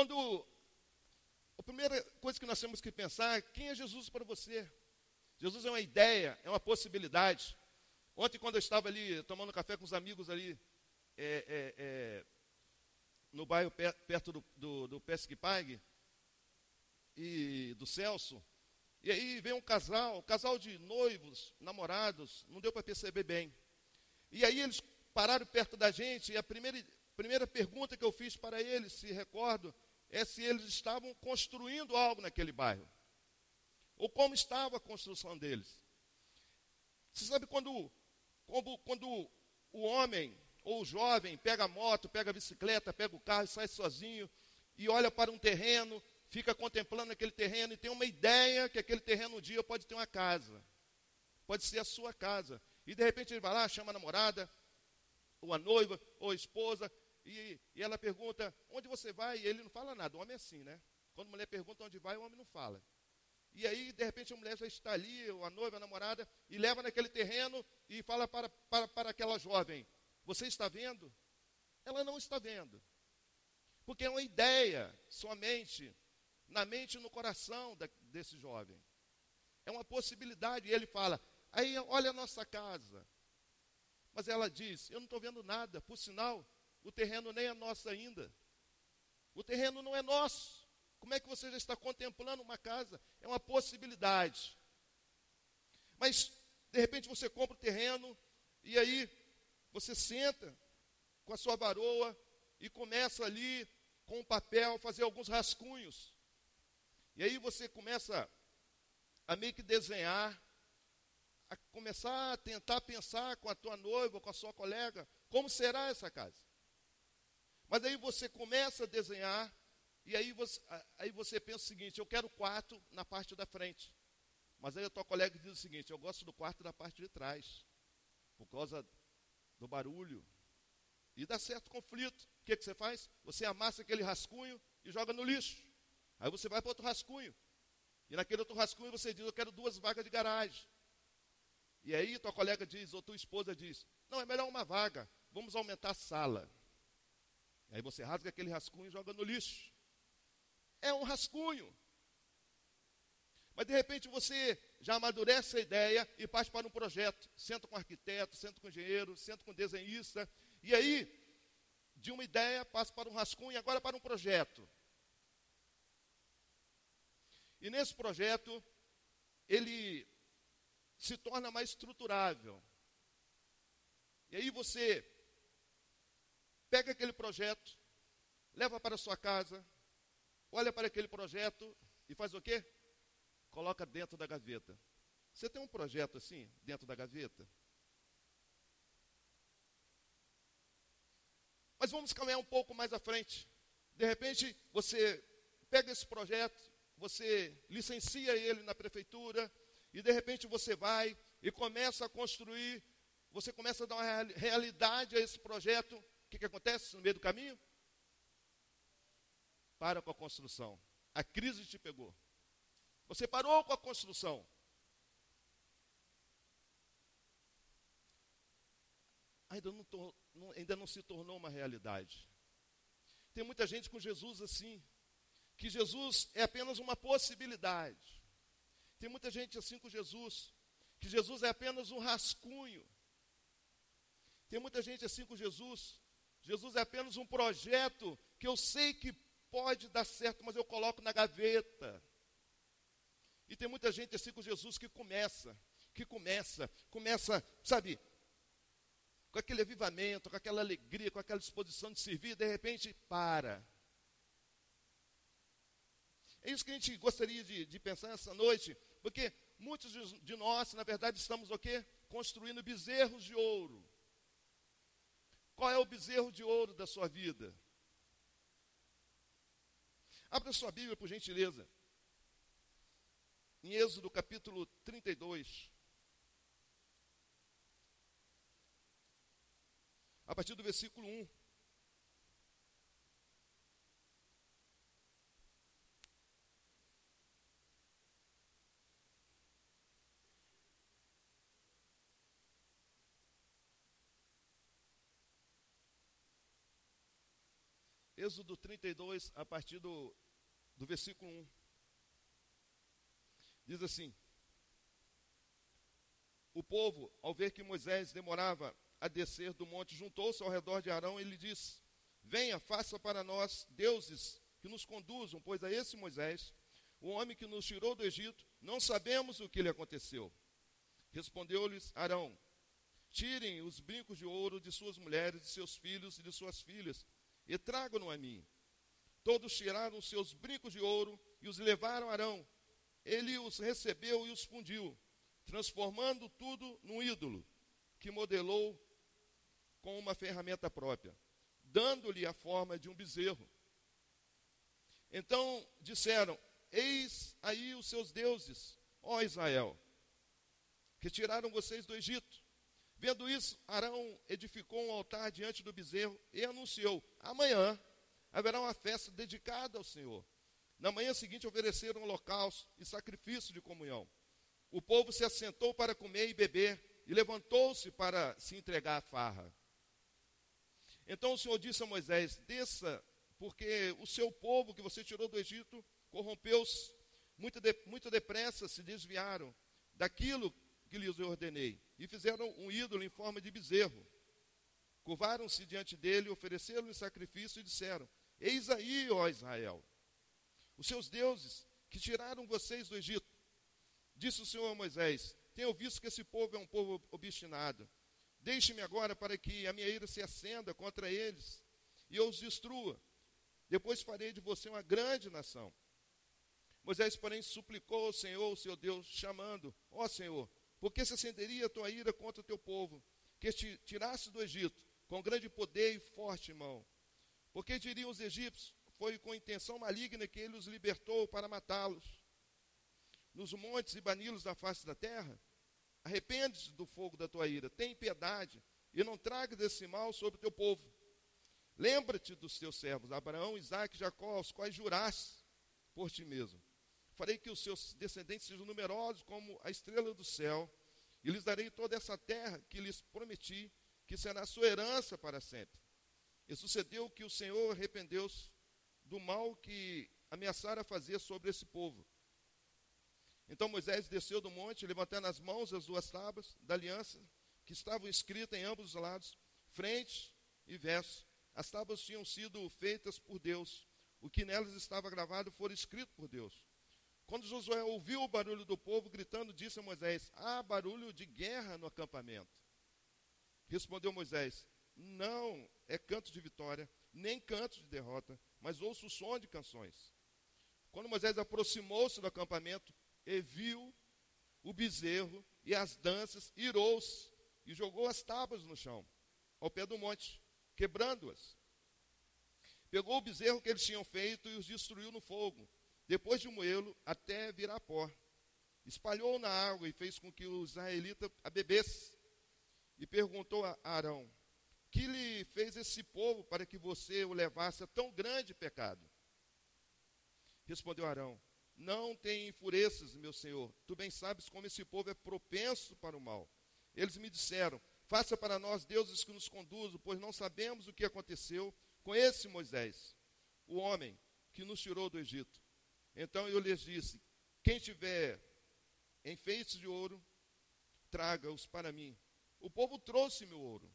Quando a primeira coisa que nós temos que pensar é quem é Jesus para você? Jesus é uma ideia, é uma possibilidade. Ontem, quando eu estava ali tomando café com os amigos ali, é, é, é, no bairro perto do, do, do e do Celso, e aí veio um casal, um casal de noivos, namorados, não deu para perceber bem. E aí eles pararam perto da gente, e a primeira, primeira pergunta que eu fiz para eles, se recordo, é se eles estavam construindo algo naquele bairro. Ou como estava a construção deles. Você sabe quando, quando, quando o homem ou o jovem pega a moto, pega a bicicleta, pega o carro e sai sozinho e olha para um terreno, fica contemplando aquele terreno e tem uma ideia que aquele terreno um dia pode ter uma casa. Pode ser a sua casa. E de repente ele vai lá, chama a namorada, ou a noiva, ou a esposa, e, e ela pergunta, onde você vai? E ele não fala nada. O homem é assim, né? Quando a mulher pergunta onde vai, o homem não fala. E aí, de repente, a mulher já está ali, ou a noiva, a namorada, e leva naquele terreno e fala para, para, para aquela jovem: Você está vendo? Ela não está vendo. Porque é uma ideia somente na mente e no coração da, desse jovem. É uma possibilidade. E ele fala: Aí, olha a nossa casa. Mas ela diz: Eu não estou vendo nada. Por sinal, o terreno nem é nosso ainda. O terreno não é nosso. Como é que você já está contemplando uma casa? É uma possibilidade. Mas, de repente, você compra o terreno e aí você senta com a sua varoa e começa ali com um papel fazer alguns rascunhos. E aí você começa a meio que desenhar, a começar a tentar pensar com a tua noiva, com a sua colega, como será essa casa. Mas aí você começa a desenhar, e aí você, aí você pensa o seguinte: eu quero quarto na parte da frente. Mas aí a tua colega diz o seguinte: eu gosto do quarto da parte de trás, por causa do barulho. E dá certo conflito. O que, que você faz? Você amassa aquele rascunho e joga no lixo. Aí você vai para outro rascunho. E naquele outro rascunho você diz: eu quero duas vagas de garagem. E aí tua colega diz, ou tua esposa diz: não, é melhor uma vaga, vamos aumentar a sala. Aí você rasga aquele rascunho e joga no lixo. É um rascunho. Mas de repente você já amadurece a ideia e parte para um projeto. Senta com arquiteto, senta com engenheiro, senta com desenhista. E aí, de uma ideia, passa para um rascunho e agora para um projeto. E nesse projeto, ele se torna mais estruturável. E aí você Pega aquele projeto, leva para a sua casa, olha para aquele projeto e faz o quê? Coloca dentro da gaveta. Você tem um projeto assim, dentro da gaveta? Mas vamos caminhar um pouco mais à frente. De repente, você pega esse projeto, você licencia ele na prefeitura, e de repente você vai e começa a construir, você começa a dar uma realidade a esse projeto, que, que acontece no meio do caminho? Para com a construção. A crise te pegou. Você parou com a construção. Ainda não, não, ainda não se tornou uma realidade. Tem muita gente com Jesus assim, que Jesus é apenas uma possibilidade. Tem muita gente assim com Jesus, que Jesus é apenas um rascunho. Tem muita gente assim com Jesus, Jesus é apenas um projeto que eu sei que pode dar certo, mas eu coloco na gaveta. E tem muita gente assim com Jesus que começa, que começa, começa, sabe, com aquele avivamento, com aquela alegria, com aquela disposição de servir, de repente para. É isso que a gente gostaria de, de pensar essa noite, porque muitos de, nós, na verdade, estamos o quê? Construindo bezerros de ouro. Qual é o bezerro de ouro da sua vida? Abra sua Bíblia, por gentileza. Em Êxodo capítulo 32. A partir do versículo 1. Êxodo 32, a partir do, do versículo 1. Diz assim: O povo, ao ver que Moisés demorava a descer do monte, juntou-se ao redor de Arão e lhe disse: Venha, faça para nós deuses que nos conduzam, pois a esse Moisés, o homem que nos tirou do Egito, não sabemos o que lhe aconteceu. Respondeu-lhes Arão: Tirem os brincos de ouro de suas mulheres, de seus filhos e de suas filhas, e tragam-no a mim. Todos tiraram seus brincos de ouro e os levaram a Arão. Ele os recebeu e os fundiu, transformando tudo num ídolo, que modelou com uma ferramenta própria, dando-lhe a forma de um bezerro. Então disseram: Eis aí os seus deuses, ó Israel, que tiraram vocês do Egito. Vendo isso, Arão edificou um altar diante do bezerro e anunciou: Amanhã haverá uma festa dedicada ao Senhor. Na manhã seguinte ofereceram holocausto e sacrifício de comunhão. O povo se assentou para comer e beber e levantou-se para se entregar à farra. Então o Senhor disse a Moisés: Desça, porque o seu povo que você tirou do Egito corrompeu-se, muito, de, muito depressa se desviaram daquilo que lhes ordenei, e fizeram um ídolo em forma de bezerro. Curvaram-se diante dele, ofereceram-lhe sacrifício e disseram: Eis aí, ó Israel, os seus deuses que tiraram vocês do Egito. Disse o Senhor a Moisés: Tenho visto que esse povo é um povo obstinado. Deixe-me agora para que a minha ira se acenda contra eles e eu os destrua. Depois farei de você uma grande nação. Moisés, porém, suplicou ao Senhor, o seu Deus, chamando: Ó Senhor, por que se acenderia a tua ira contra o teu povo, que te tirasse do Egito, com grande poder e forte mão? Porque diriam os egípcios: Foi com intenção maligna que ele os libertou para matá-los. Nos montes e banilos da face da terra? Arrepende-te do fogo da tua ira, tem piedade, e não traga desse mal sobre o teu povo. Lembra-te dos teus servos, Abraão, Isaac e Jacó, aos quais juraste por ti mesmo farei que os seus descendentes sejam numerosos como a estrela do céu, e lhes darei toda essa terra que lhes prometi, que será sua herança para sempre. E sucedeu que o Senhor arrependeu-se do mal que ameaçara fazer sobre esse povo. Então Moisés desceu do monte, levantando as mãos as duas tábuas da aliança, que estavam escritas em ambos os lados, frente e verso. As tábuas tinham sido feitas por Deus. O que nelas estava gravado foi escrito por Deus. Quando Josué ouviu o barulho do povo gritando, disse a Moisés: Há barulho de guerra no acampamento. Respondeu Moisés: Não é canto de vitória, nem canto de derrota, mas ouço o som de canções. Quando Moisés aproximou-se do acampamento e viu o bezerro e as danças, irou-se e jogou as tábuas no chão, ao pé do monte, quebrando-as. Pegou o bezerro que eles tinham feito e os destruiu no fogo depois de moê-lo até virar pó. Espalhou na água e fez com que o israelita a bebesse. E perguntou a Arão: Que lhe fez esse povo para que você o levasse a tão grande pecado? Respondeu Arão: Não tem enfureças, meu senhor. Tu bem sabes como esse povo é propenso para o mal. Eles me disseram: Faça para nós deuses que nos conduzam, pois não sabemos o que aconteceu com esse Moisés, o homem que nos tirou do Egito. Então eu lhes disse: Quem tiver enfeites de ouro, traga-os para mim. O povo trouxe-me o ouro.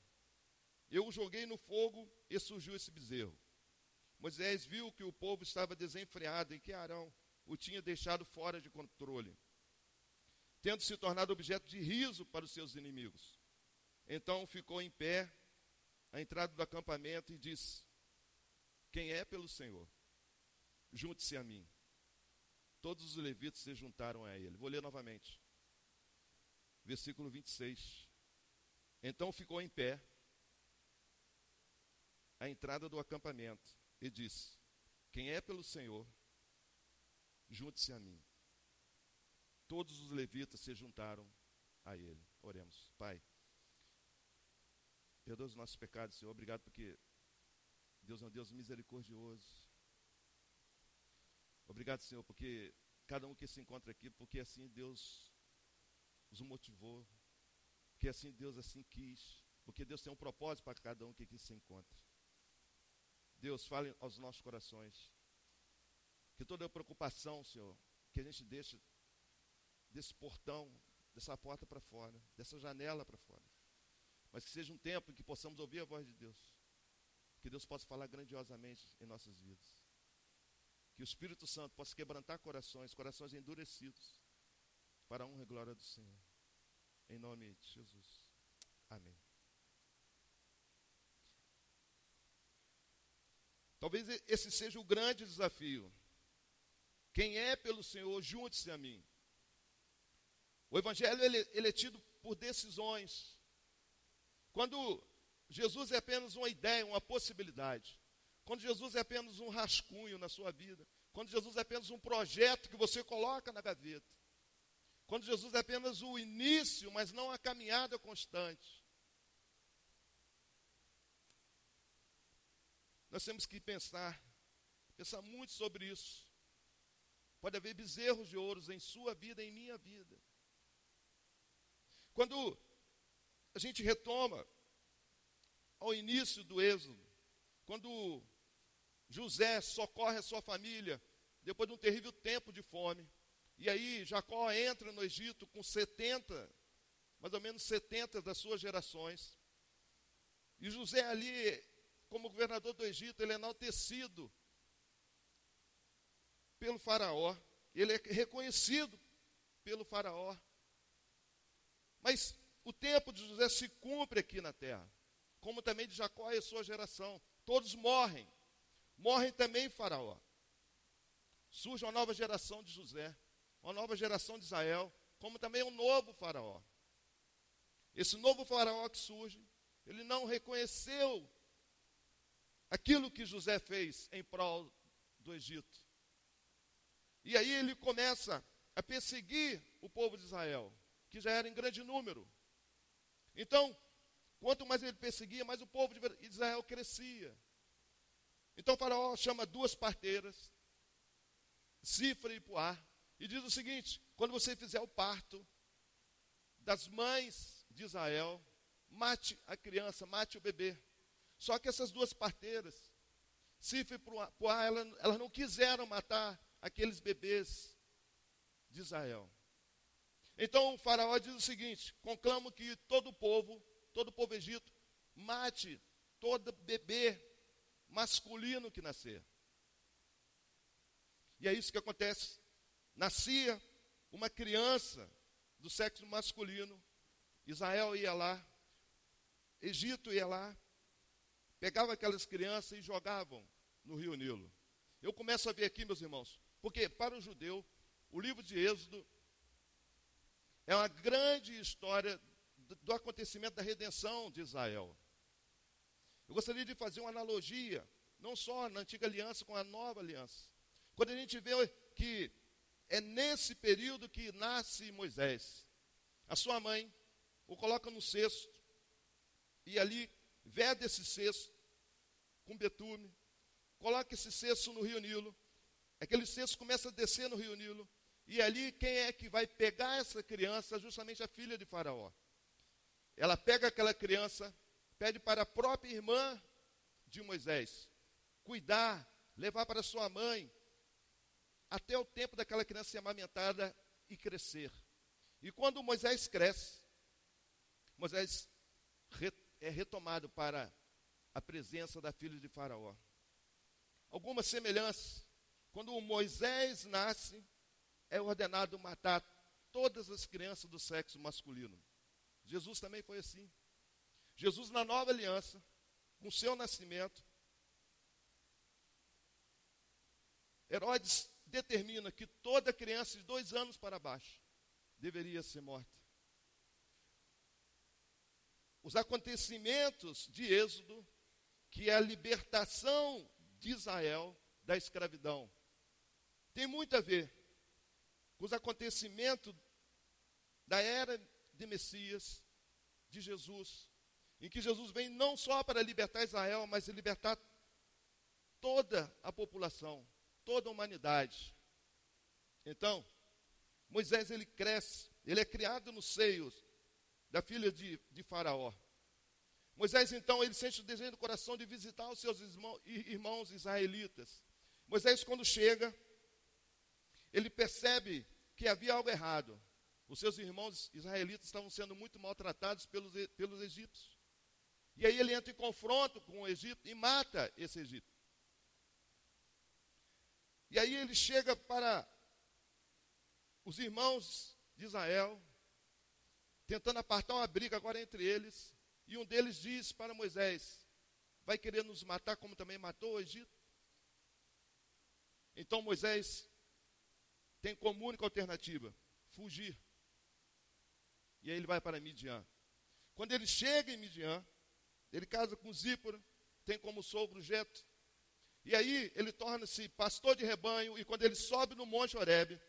Eu o joguei no fogo e surgiu esse bezerro. Moisés viu que o povo estava desenfreado e que Arão o tinha deixado fora de controle, tendo se tornado objeto de riso para os seus inimigos. Então ficou em pé à entrada do acampamento e disse: Quem é pelo Senhor, junte-se a mim. Todos os levitas se juntaram a ele. Vou ler novamente. Versículo 26. Então ficou em pé à entrada do acampamento e disse: Quem é pelo Senhor, junte-se a mim. Todos os levitas se juntaram a ele. Oremos. Pai, perdoa os nossos pecados, Senhor. Obrigado porque Deus é um Deus misericordioso. Obrigado, Senhor, porque cada um que se encontra aqui, porque assim Deus os motivou, porque assim Deus assim quis, porque Deus tem um propósito para cada um que aqui se encontra. Deus fale aos nossos corações. Que toda preocupação, Senhor, que a gente deixe desse portão, dessa porta para fora, dessa janela para fora. Mas que seja um tempo em que possamos ouvir a voz de Deus. Que Deus possa falar grandiosamente em nossas vidas. Que o Espírito Santo possa quebrantar corações, corações endurecidos, para a honra e glória do Senhor. Em nome de Jesus. Amém. Talvez esse seja o grande desafio. Quem é pelo Senhor, junte-se a mim. O Evangelho ele, ele é tido por decisões. Quando Jesus é apenas uma ideia, uma possibilidade. Quando Jesus é apenas um rascunho na sua vida. Quando Jesus é apenas um projeto que você coloca na gaveta. Quando Jesus é apenas o início, mas não a caminhada constante. Nós temos que pensar, pensar muito sobre isso. Pode haver bezerros de ouros em sua vida, em minha vida. Quando a gente retoma ao início do Êxodo, quando José socorre a sua família depois de um terrível tempo de fome, e aí Jacó entra no Egito com 70, mais ou menos 70 das suas gerações, e José ali, como governador do Egito, ele é enaltecido pelo faraó, ele é reconhecido pelo faraó. Mas o tempo de José se cumpre aqui na terra, como também de Jacó e sua geração. Todos morrem. Morrem também Faraó. Surge uma nova geração de José, uma nova geração de Israel, como também um novo Faraó. Esse novo Faraó que surge, ele não reconheceu aquilo que José fez em prol do Egito. E aí ele começa a perseguir o povo de Israel que já era em grande número. Então, quanto mais ele perseguia, mais o povo de Israel crescia. Então faraó chama duas parteiras, Cifra e Puá, e diz o seguinte: quando você fizer o parto das mães de Israel, mate a criança, mate o bebê. Só que essas duas parteiras, Cifra e Puá, elas, elas não quiseram matar aqueles bebês de Israel. Então o faraó diz o seguinte: conclamo que todo o povo, todo o povo egito, mate todo bebê masculino que nascer. E é isso que acontece. Nascia uma criança do sexo masculino, Israel ia lá, Egito ia lá, pegava aquelas crianças e jogavam no rio Nilo. Eu começo a ver aqui, meus irmãos, porque para o judeu, o livro de Êxodo é uma grande história do acontecimento da redenção de Israel. Eu gostaria de fazer uma analogia, não só na antiga aliança com a nova aliança. Quando a gente vê que é nesse período que nasce Moisés, a sua mãe o coloca no cesto, e ali veda esse cesto com betume, coloca esse cesto no rio Nilo, aquele cesto começa a descer no rio Nilo, e ali, quem é que vai pegar essa criança? Justamente a filha de Faraó. Ela pega aquela criança, pede para a própria irmã de Moisés cuidar, levar para sua mãe, até o tempo daquela criança ser amamentada e crescer. E quando Moisés cresce, Moisés é retomado para a presença da filha de Faraó. Alguma semelhança. Quando Moisés nasce, é ordenado matar todas as crianças do sexo masculino. Jesus também foi assim. Jesus, na nova aliança, com seu nascimento, Herodes determina que toda criança de dois anos para baixo deveria ser morta. Os acontecimentos de Êxodo, que é a libertação de Israel da escravidão, tem muito a ver com os acontecimentos da era de Messias, de Jesus, em que Jesus vem não só para libertar Israel, mas libertar toda a população, toda a humanidade. Então, Moisés ele cresce, ele é criado nos seios da filha de, de Faraó. Moisés, então, ele sente o desejo do coração de visitar os seus irmãos israelitas. Moisés, quando chega, ele percebe que havia algo errado. Os seus irmãos israelitas estavam sendo muito maltratados pelos, pelos egípcios. E aí ele entra em confronto com o Egito e mata esse Egito. E aí ele chega para os irmãos de Israel, tentando apartar uma briga agora entre eles. E um deles diz para Moisés: Vai querer nos matar como também matou o Egito? Então Moisés tem como única alternativa fugir. E aí ele vai para Midian. Quando ele chega em Midian, ele casa com Zípora, tem como sogro Jeto. E aí ele torna-se pastor de rebanho, e quando ele sobe no Monte Horebe,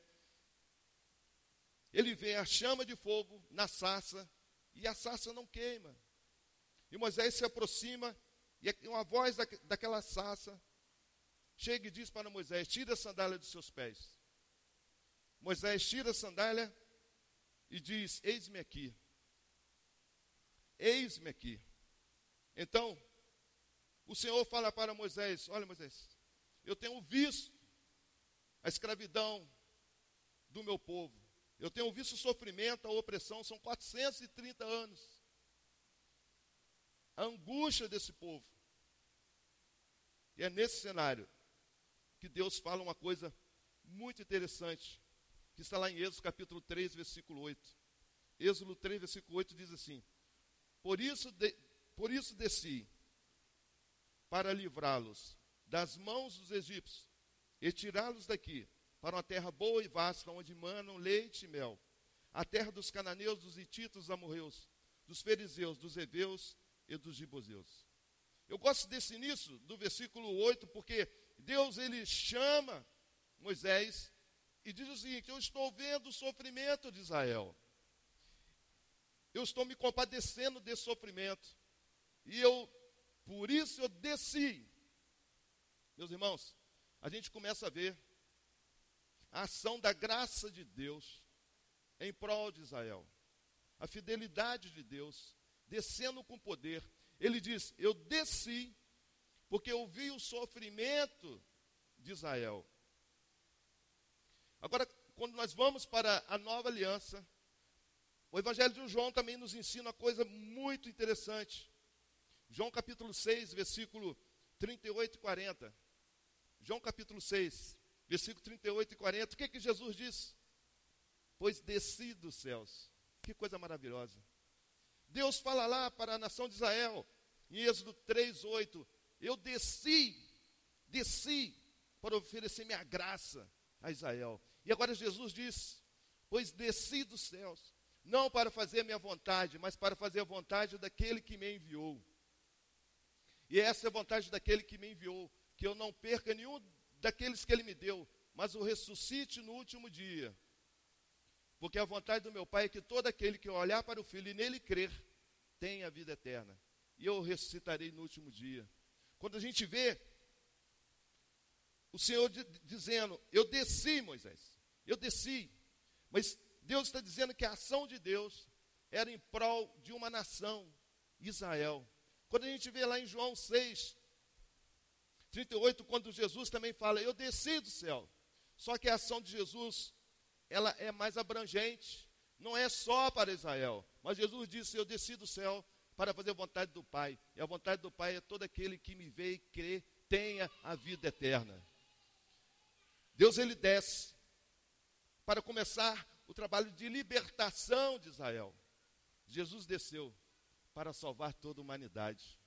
ele vê a chama de fogo na sarça, e a sarça não queima. E Moisés se aproxima, e uma voz daquela sarça chega e diz para Moisés: Tira a sandália dos seus pés. Moisés tira a sandália e diz: Eis-me aqui. Eis-me aqui. Então, o Senhor fala para Moisés: Olha, Moisés, eu tenho visto a escravidão do meu povo. Eu tenho visto o sofrimento, a opressão, são 430 anos. A angústia desse povo. E é nesse cenário que Deus fala uma coisa muito interessante que está lá em Êxodo capítulo 3, versículo 8. Êxodo 3, versículo 8 diz assim: Por isso, por isso desci, para livrá-los das mãos dos egípcios e tirá-los daqui, para uma terra boa e vasta, onde manam leite e mel, a terra dos cananeus, dos hititos, dos amorreus, dos fariseus, dos heveus e dos giboseus. Eu gosto desse início do versículo 8, porque Deus ele chama Moisés e diz o seguinte: Eu estou vendo o sofrimento de Israel. Eu estou me compadecendo desse sofrimento. E eu, por isso eu desci. Meus irmãos, a gente começa a ver a ação da graça de Deus em prol de Israel. A fidelidade de Deus descendo com poder. Ele diz: Eu desci porque eu vi o sofrimento de Israel. Agora, quando nós vamos para a nova aliança, o Evangelho de João também nos ensina uma coisa muito interessante. João capítulo 6, versículo 38 e 40. João capítulo 6, versículo 38 e 40. O que, que Jesus disse? Pois desci dos céus. Que coisa maravilhosa. Deus fala lá para a nação de Israel, em Êxodo 3, 8. Eu desci, desci para oferecer minha graça a Israel. E agora Jesus diz: Pois desci dos céus, não para fazer minha vontade, mas para fazer a vontade daquele que me enviou. E essa é a vontade daquele que me enviou, que eu não perca nenhum daqueles que ele me deu, mas o ressuscite no último dia. Porque a vontade do meu Pai é que todo aquele que olhar para o Filho e nele crer, tenha a vida eterna. E eu ressuscitarei no último dia. Quando a gente vê o Senhor dizendo: Eu desci, Moisés, eu desci. Mas Deus está dizendo que a ação de Deus era em prol de uma nação, Israel. Quando a gente vê lá em João 6, 38, quando Jesus também fala: Eu desci do céu. Só que a ação de Jesus, ela é mais abrangente. Não é só para Israel. Mas Jesus disse: Eu desci do céu para fazer a vontade do Pai. E a vontade do Pai é todo aquele que me vê e crê, tenha a vida eterna. Deus ele desce para começar o trabalho de libertação de Israel. Jesus desceu para salvar toda a humanidade.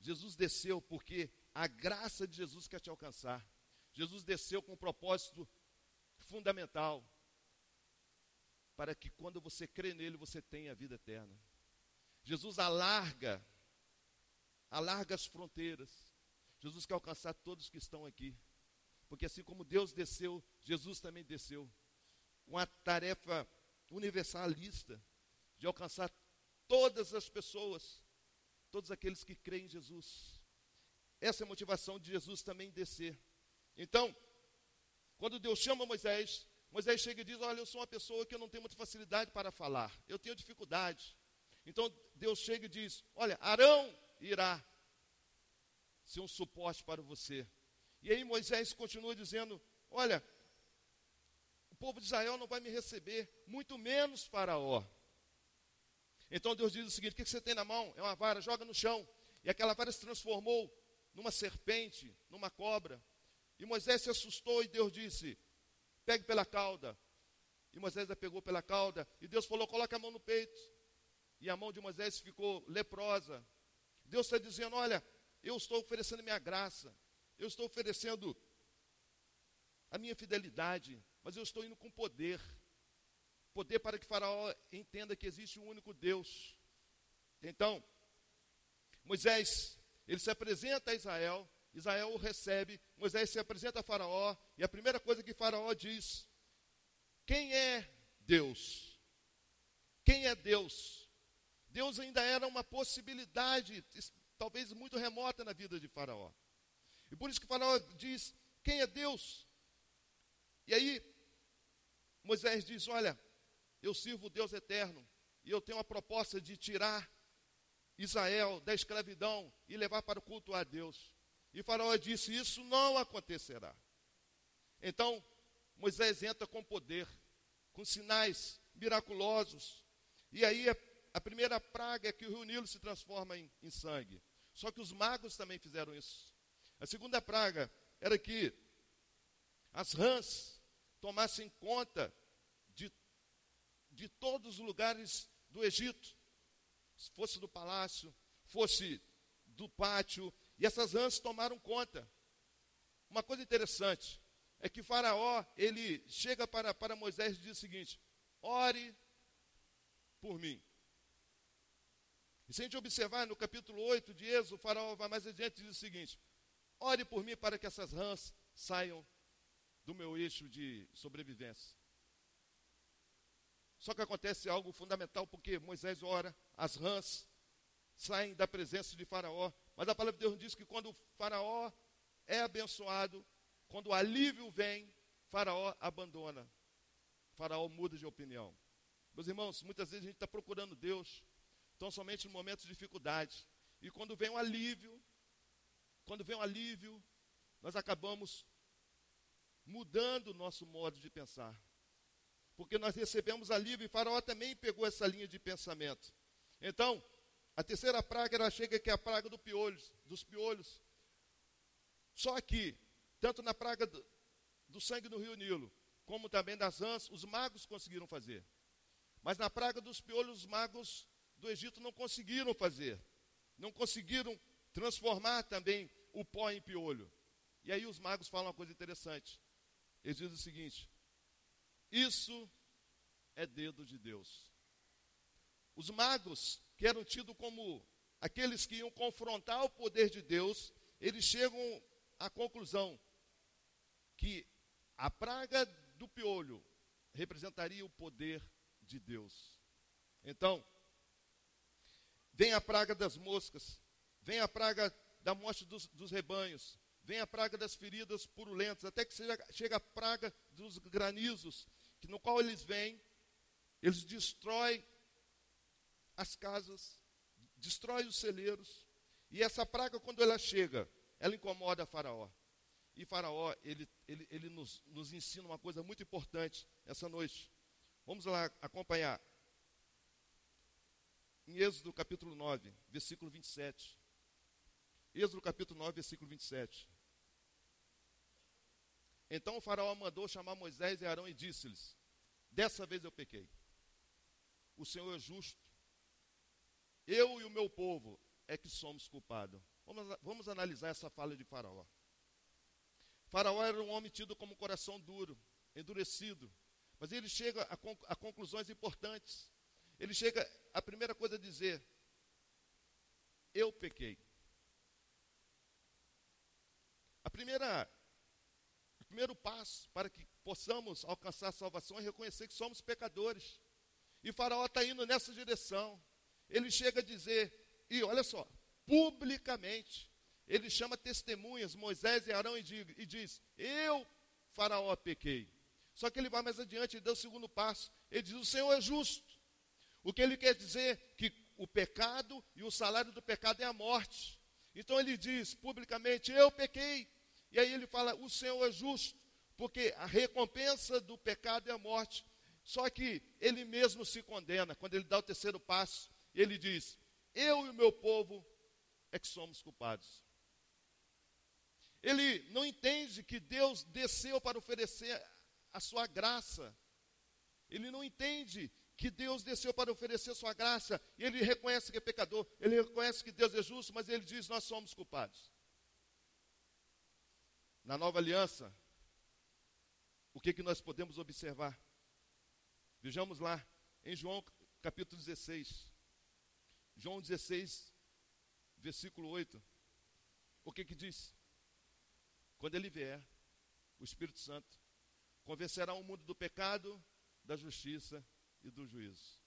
Jesus desceu porque a graça de Jesus quer te alcançar. Jesus desceu com um propósito fundamental para que quando você crê nele você tenha a vida eterna. Jesus alarga alarga as fronteiras. Jesus quer alcançar todos que estão aqui. Porque assim como Deus desceu, Jesus também desceu. Uma tarefa universalista de alcançar todas as pessoas, todos aqueles que creem em Jesus. Essa é a motivação de Jesus também descer. Então, quando Deus chama Moisés, Moisés chega e diz: Olha, eu sou uma pessoa que eu não tenho muita facilidade para falar, eu tenho dificuldade. Então Deus chega e diz: Olha, Arão irá ser um suporte para você. E aí Moisés continua dizendo: Olha, o povo de Israel não vai me receber, muito menos Faraó. Então Deus diz o seguinte: o que você tem na mão? É uma vara, joga no chão. E aquela vara se transformou numa serpente, numa cobra. E Moisés se assustou e Deus disse: pegue pela cauda. E Moisés a pegou pela cauda. E Deus falou: coloque a mão no peito. E a mão de Moisés ficou leprosa. Deus está dizendo: olha, eu estou oferecendo minha graça. Eu estou oferecendo a minha fidelidade. Mas eu estou indo com poder. Poder para que Faraó entenda que existe um único Deus. Então, Moisés, ele se apresenta a Israel, Israel o recebe, Moisés se apresenta a Faraó, e a primeira coisa que Faraó diz: Quem é Deus? Quem é Deus? Deus ainda era uma possibilidade, talvez muito remota na vida de Faraó. E por isso que Faraó diz: Quem é Deus? E aí, Moisés diz: Olha, eu sirvo o Deus eterno, e eu tenho a proposta de tirar Israel da escravidão e levar para o culto a Deus. E Faraó disse: Isso não acontecerá. Então, Moisés entra com poder, com sinais miraculosos. E aí a, primeira praga é que o rio Nilo se transforma em, em sangue. Só que os magos também fizeram isso. A segunda praga era que as rãs tomassem conta de todos os lugares do Egito fosse do palácio, fosse do pátio, e essas rãs tomaram conta. Uma coisa interessante é que Faraó, ele chega para, para Moisés e diz o seguinte: ore por mim. E se a gente observar no capítulo 8 de Êxodo, o faraó vai mais adiante e diz o seguinte: ore por mim para que essas rãs saiam do meu eixo de sobrevivência. Só que acontece algo fundamental, porque Moisés ora, as rãs saem da presença de Faraó. Mas a palavra de Deus diz que quando Faraó é abençoado, quando o alívio vem, Faraó abandona. Faraó muda de opinião. Meus irmãos, muitas vezes a gente está procurando Deus, tão somente no momentos de dificuldade. E quando vem um alívio, quando vem um alívio, nós acabamos mudando o nosso modo de pensar porque nós recebemos alívio e Faraó também pegou essa linha de pensamento. Então, a terceira praga ela chega que é a praga do piolhos, dos piolhos. Só que, tanto na praga do, do sangue no rio Nilo, como também das rãs, os magos conseguiram fazer. Mas na praga dos piolhos, os magos do Egito não conseguiram fazer. Não conseguiram transformar também o pó em piolho. E aí os magos falam uma coisa interessante. Eles dizem o seguinte: isso é dedo de Deus. Os magos, que eram tidos como aqueles que iam confrontar o poder de Deus, eles chegam à conclusão que a praga do piolho representaria o poder de Deus. Então, vem a praga das moscas, vem a praga da morte dos, dos rebanhos, vem a praga das feridas purulentas, até que chega, chega a praga dos granizos, que no qual eles vêm, eles destroem as casas, destroem os celeiros, e essa praga, quando ela chega, ela incomoda Faraó. E Faraó, ele, ele, ele nos, nos ensina uma coisa muito importante essa noite. Vamos lá acompanhar. Em Êxodo capítulo 9, versículo 27. Êxodo capítulo 9, versículo 27. Então o faraó mandou chamar Moisés e Arão e disse-lhes: Dessa vez eu pequei. O Senhor é justo. Eu e o meu povo é que somos culpados. Vamos, vamos analisar essa fala de Faraó. Faraó era um homem tido como coração duro, endurecido. Mas ele chega a, a conclusões importantes. Ele chega, a primeira coisa a dizer: Eu pequei. A primeira primeiro passo para que possamos alcançar a salvação é reconhecer que somos pecadores. E Faraó está indo nessa direção. Ele chega a dizer, e olha só, publicamente, ele chama testemunhas, Moisés e Arão, e, e diz: Eu, Faraó, pequei. Só que ele vai mais adiante, ele dá o segundo passo. Ele diz: O Senhor é justo. O que ele quer dizer que o pecado e o salário do pecado é a morte. Então ele diz publicamente: Eu pequei. E aí ele fala: O Senhor é justo, porque a recompensa do pecado é a morte. Só que ele mesmo se condena. Quando ele dá o terceiro passo, ele diz: Eu e o meu povo é que somos culpados. Ele não entende que Deus desceu para oferecer a sua graça. Ele não entende que Deus desceu para oferecer sua graça. E ele reconhece que é pecador. Ele reconhece que Deus é justo, mas ele diz: Nós somos culpados. Na nova aliança, o que, que nós podemos observar? Vejamos lá, em João capítulo 16. João 16, versículo 8. O que que diz? Quando ele vier, o Espírito Santo convencerá o mundo do pecado, da justiça e do juízo.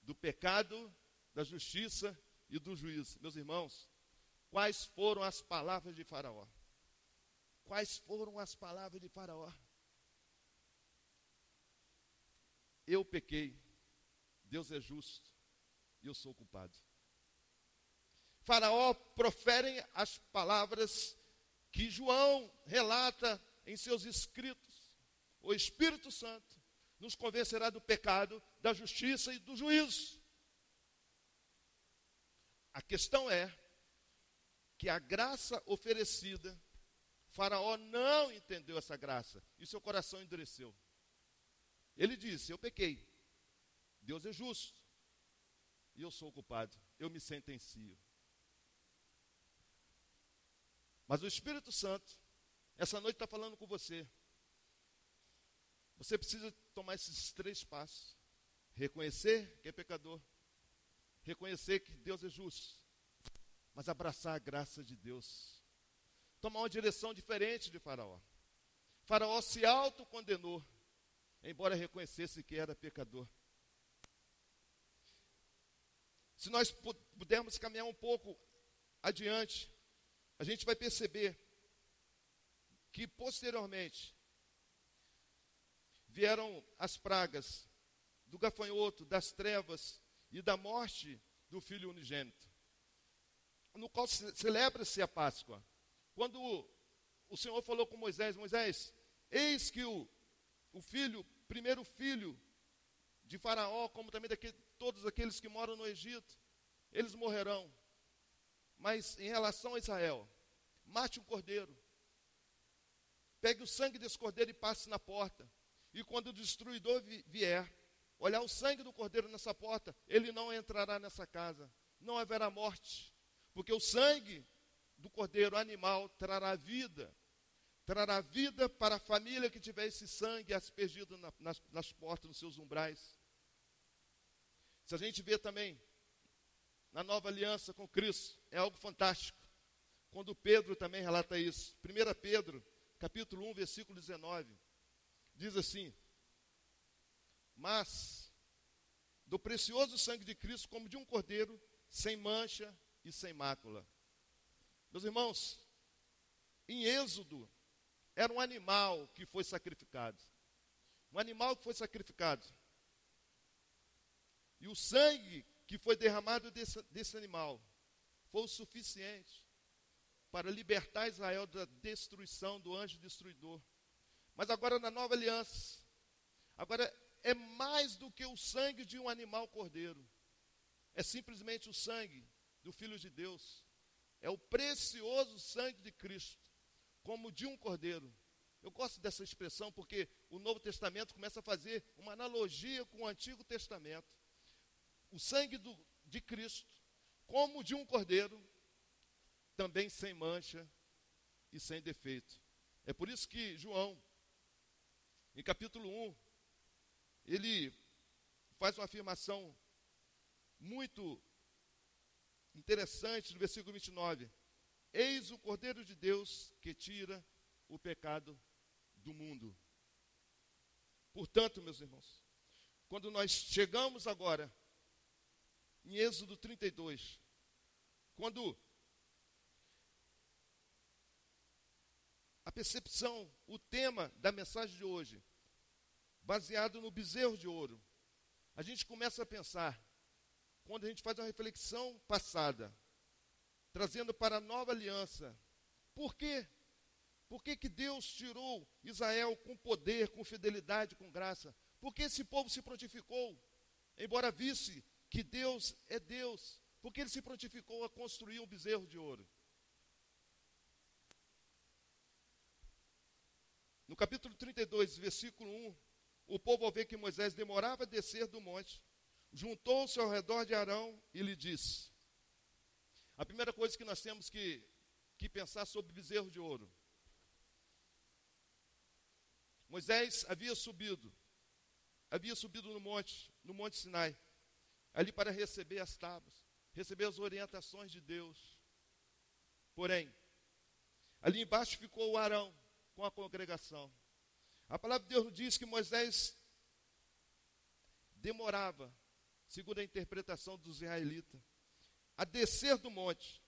Do pecado, da justiça e do juízo. Meus irmãos, quais foram as palavras de Faraó? Quais foram as palavras de Faraó? Eu pequei, Deus é justo e eu sou culpado. Faraó profere as palavras que João relata em seus escritos. O Espírito Santo nos convencerá do pecado, da justiça e do juízo. A questão é que a graça oferecida, Faraó não entendeu essa graça e seu coração endureceu. Ele disse: Eu pequei, Deus é justo e eu sou o culpado, eu me sentencio. Mas o Espírito Santo, essa noite está falando com você. Você precisa tomar esses três passos: reconhecer que é pecador, reconhecer que Deus é justo, mas abraçar a graça de Deus. Tomar uma direção diferente de Faraó. Faraó se autocondenou, embora reconhecesse que era pecador. Se nós pudermos caminhar um pouco adiante, a gente vai perceber que posteriormente vieram as pragas do gafanhoto, das trevas e da morte do filho unigênito, no qual celebra-se a Páscoa. Quando o Senhor falou com Moisés: Moisés, eis que o, o filho, primeiro filho de Faraó, como também daquele, todos aqueles que moram no Egito, eles morrerão. Mas em relação a Israel, mate um cordeiro. Pegue o sangue desse cordeiro e passe na porta. E quando o destruidor vier, olhar o sangue do cordeiro nessa porta, ele não entrará nessa casa. Não haverá morte. Porque o sangue do cordeiro animal trará vida. Trará vida para a família que tiver esse sangue aspergido na, nas, nas portas, nos seus umbrais. Se a gente vê também na nova aliança com Cristo. É algo fantástico. Quando Pedro também relata isso. 1 Pedro, capítulo 1, versículo 19. Diz assim: Mas do precioso sangue de Cristo, como de um cordeiro, sem mancha e sem mácula. Meus irmãos, em Êxodo, era um animal que foi sacrificado. Um animal que foi sacrificado. E o sangue que foi derramado desse, desse animal foi o suficiente para libertar Israel da destruição do anjo destruidor. Mas agora na nova aliança, agora é mais do que o sangue de um animal cordeiro. É simplesmente o sangue do Filho de Deus. É o precioso sangue de Cristo, como de um cordeiro. Eu gosto dessa expressão porque o Novo Testamento começa a fazer uma analogia com o Antigo Testamento o sangue do, de Cristo, como de um cordeiro, também sem mancha e sem defeito. É por isso que João, em capítulo 1, ele faz uma afirmação muito interessante no versículo 29. Eis o Cordeiro de Deus que tira o pecado do mundo. Portanto, meus irmãos, quando nós chegamos agora em Êxodo 32, quando a percepção, o tema da mensagem de hoje, baseado no bezerro de ouro, a gente começa a pensar quando a gente faz uma reflexão passada, trazendo para a nova aliança, por quê? Por que, que Deus tirou Israel com poder, com fidelidade, com graça? Por que esse povo se prontificou? Embora visse que Deus é Deus, porque ele se prontificou a construir um bezerro de ouro. No capítulo 32, versículo 1, o povo, ao ver que Moisés demorava a descer do monte, juntou-se ao redor de Arão e lhe disse: A primeira coisa que nós temos que, que pensar sobre bezerro de ouro. Moisés havia subido, havia subido no monte, no monte Sinai, ali para receber as tábuas, receber as orientações de Deus. Porém, ali embaixo ficou o Arão com a congregação. A palavra de Deus diz que Moisés demorava, segundo a interpretação dos israelitas, a descer do monte.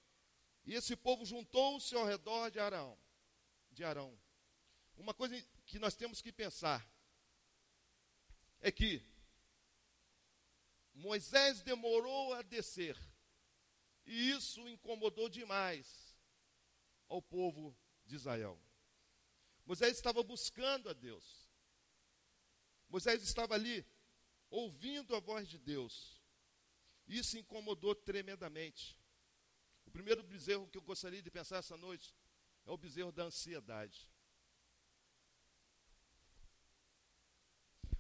E esse povo juntou-se ao redor de Arão, de Arão. Uma coisa que nós temos que pensar é que Moisés demorou a descer, e isso incomodou demais ao povo de Israel. Moisés estava buscando a Deus. Moisés estava ali ouvindo a voz de Deus. Isso incomodou tremendamente. O primeiro bezerro que eu gostaria de pensar essa noite é o bezerro da ansiedade.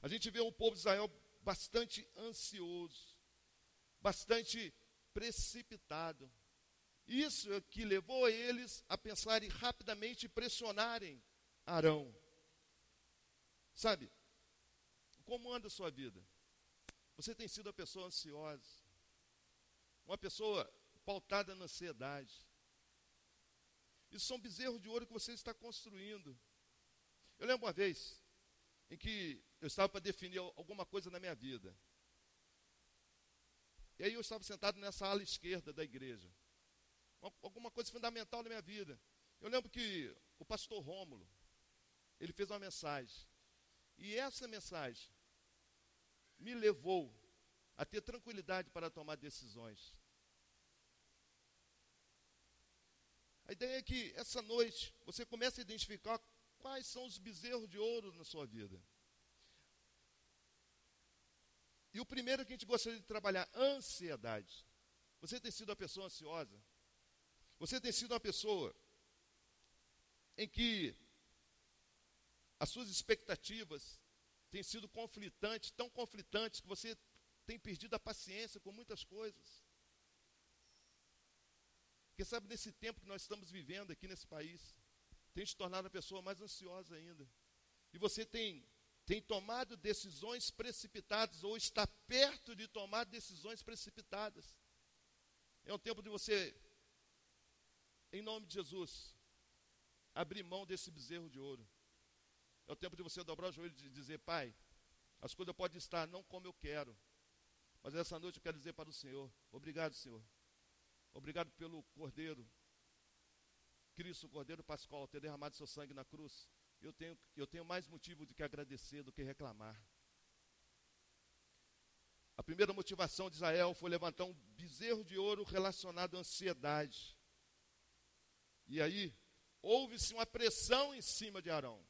A gente vê um povo de Israel bastante ansioso, bastante precipitado. Isso é que levou eles a pensarem rapidamente e pressionarem Arão. Sabe, como anda a sua vida? Você tem sido uma pessoa ansiosa, uma pessoa pautada na ansiedade. Isso são bezerros de ouro que você está construindo. Eu lembro uma vez em que eu estava para definir alguma coisa na minha vida. E aí eu estava sentado nessa ala esquerda da igreja. Alguma coisa fundamental na minha vida. Eu lembro que o pastor Rômulo, ele fez uma mensagem. E essa mensagem me levou a ter tranquilidade para tomar decisões. A ideia é que essa noite você comece a identificar quais são os bezerros de ouro na sua vida. E o primeiro que a gente gostaria de trabalhar, ansiedade. Você tem sido uma pessoa ansiosa? Você tem sido uma pessoa em que as suas expectativas têm sido conflitantes, tão conflitantes que você tem perdido a paciência com muitas coisas. Porque sabe, nesse tempo que nós estamos vivendo aqui nesse país, tem te tornado a pessoa mais ansiosa ainda. E você tem, tem tomado decisões precipitadas, ou está perto de tomar decisões precipitadas. É um tempo de você, em nome de Jesus, abrir mão desse bezerro de ouro. É o tempo de você dobrar o joelho e dizer, Pai, as coisas podem estar não como eu quero, mas essa noite eu quero dizer para o Senhor, obrigado, Senhor. Obrigado pelo Cordeiro, Cristo, Cordeiro Pascal, ter derramado seu sangue na cruz. Eu tenho, eu tenho mais motivo do que agradecer do que reclamar. A primeira motivação de Israel foi levantar um bezerro de ouro relacionado à ansiedade. E aí, houve-se uma pressão em cima de Arão.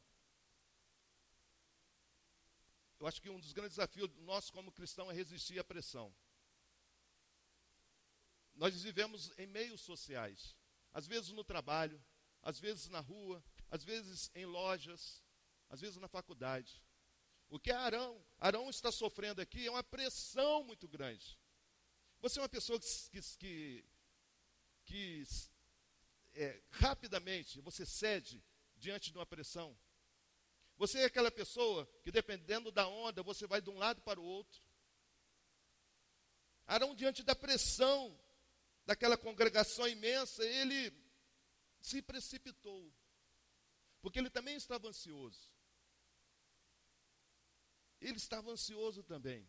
Eu acho que um dos grandes desafios nossos como cristão é resistir à pressão. Nós vivemos em meios sociais, às vezes no trabalho, às vezes na rua, às vezes em lojas, às vezes na faculdade. O que Arão, Arão está sofrendo aqui é uma pressão muito grande. Você é uma pessoa que, que, que é, rapidamente você cede diante de uma pressão. Você é aquela pessoa que, dependendo da onda, você vai de um lado para o outro. Arão, diante da pressão daquela congregação imensa, ele se precipitou. Porque ele também estava ansioso. Ele estava ansioso também.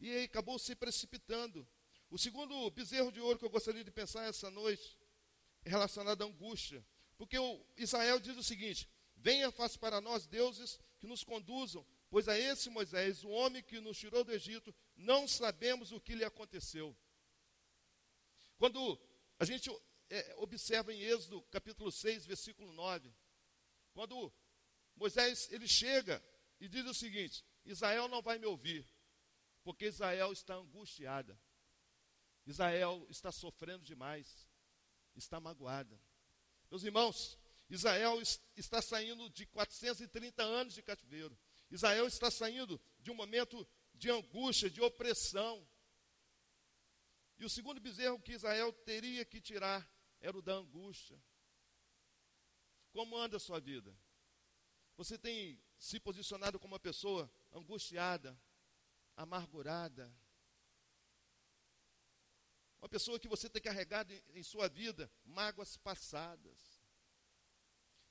E aí acabou se precipitando. O segundo bezerro de ouro que eu gostaria de pensar essa noite é relacionado à angústia. Porque o Israel diz o seguinte: Venha, faça para nós deuses que nos conduzam, pois a esse Moisés, o homem que nos tirou do Egito, não sabemos o que lhe aconteceu. Quando a gente é, observa em Êxodo capítulo 6, versículo 9, quando Moisés ele chega e diz o seguinte: Israel não vai me ouvir, porque Israel está angustiada. Israel está sofrendo demais, está magoada. Meus irmãos, Israel está saindo de 430 anos de cativeiro. Israel está saindo de um momento de angústia, de opressão. E o segundo bezerro que Israel teria que tirar era o da angústia. Como anda a sua vida? Você tem se posicionado como uma pessoa angustiada, amargurada? Uma pessoa que você tem carregado em, em sua vida mágoas passadas,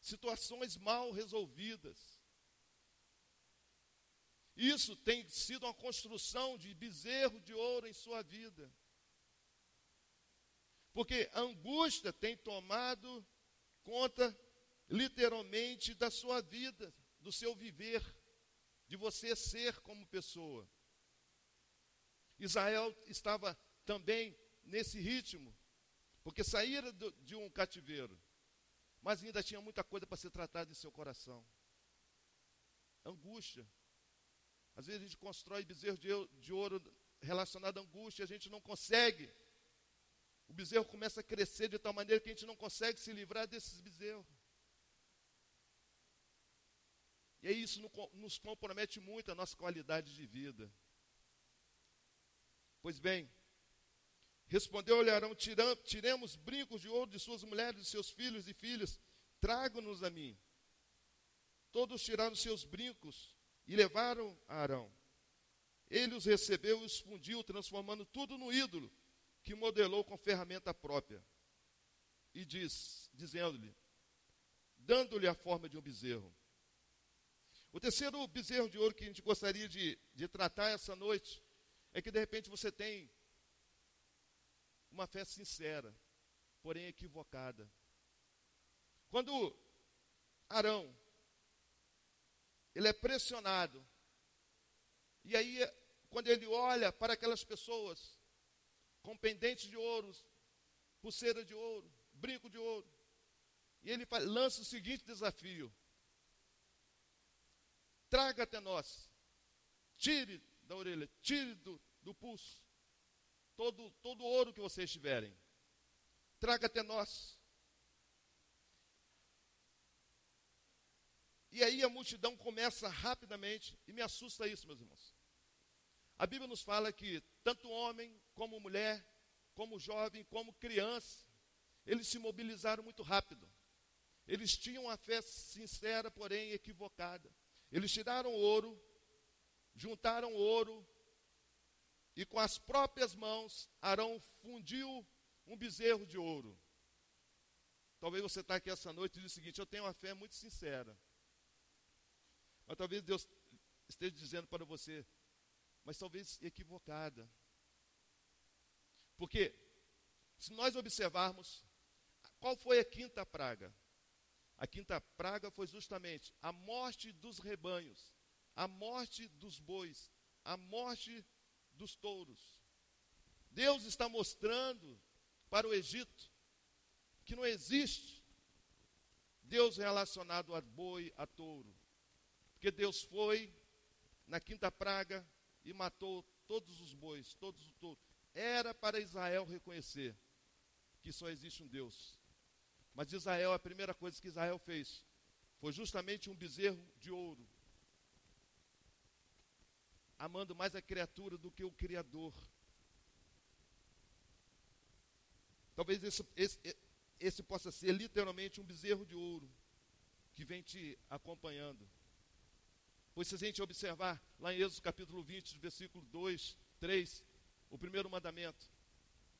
situações mal resolvidas. Isso tem sido uma construção de bezerro de ouro em sua vida. Porque a angústia tem tomado conta, literalmente, da sua vida, do seu viver, de você ser como pessoa. Israel estava também nesse ritmo, porque saíra de um cativeiro, mas ainda tinha muita coisa para ser tratada em seu coração. Angústia. Às vezes a gente constrói bezerro de ouro relacionado à angústia, a gente não consegue o bezerro começa a crescer de tal maneira que a gente não consegue se livrar desses bezerros. E aí isso nos compromete muito a nossa qualidade de vida. Pois bem, respondeu-lhe Arão: tiremos brincos de ouro de suas mulheres, de seus filhos e filhas, tragam-nos a mim. Todos tiraram seus brincos e levaram a Arão. Ele os recebeu e os fundiu, transformando tudo no ídolo que modelou com ferramenta própria. E diz, dizendo-lhe, dando-lhe a forma de um bezerro. O terceiro bezerro de ouro que a gente gostaria de, de tratar essa noite é que de repente você tem uma fé sincera, porém equivocada. Quando Arão, ele é pressionado, e aí, quando ele olha para aquelas pessoas com pendentes de ouro, pulseira de ouro, brinco de ouro. E ele lança o seguinte desafio: traga até nós, tire da orelha, tire do, do pulso, todo, todo ouro que vocês tiverem, traga até nós. E aí a multidão começa rapidamente, e me assusta isso, meus irmãos. A Bíblia nos fala que tanto homem como mulher, como jovem, como criança, eles se mobilizaram muito rápido. Eles tinham a fé sincera, porém equivocada. Eles tiraram ouro, juntaram ouro, e com as próprias mãos, Arão fundiu um bezerro de ouro. Talvez você está aqui essa noite e diz o seguinte: Eu tenho uma fé muito sincera. Mas talvez Deus esteja dizendo para você: mas talvez equivocada. Porque, se nós observarmos, qual foi a quinta praga? A quinta praga foi justamente a morte dos rebanhos, a morte dos bois, a morte dos touros. Deus está mostrando para o Egito que não existe Deus relacionado a boi, a touro. Porque Deus foi na quinta praga e matou todos os bois, todos os touros. Era para Israel reconhecer que só existe um Deus. Mas Israel, a primeira coisa que Israel fez foi justamente um bezerro de ouro, amando mais a criatura do que o Criador. Talvez esse, esse, esse possa ser literalmente um bezerro de ouro que vem te acompanhando. Pois se a gente observar lá em Êxodo capítulo 20, versículo 2, 3, o primeiro mandamento: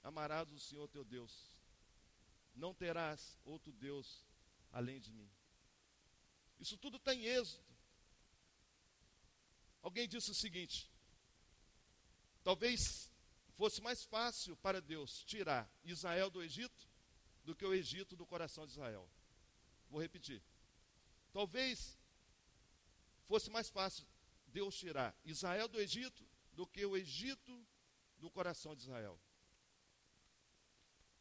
Amarás o Senhor teu Deus. Não terás outro Deus além de mim. Isso tudo está em Êxodo. Alguém disse o seguinte: talvez fosse mais fácil para Deus tirar Israel do Egito do que o Egito do coração de Israel. Vou repetir. Talvez fosse mais fácil Deus tirar Israel do Egito do que o Egito do coração de Israel.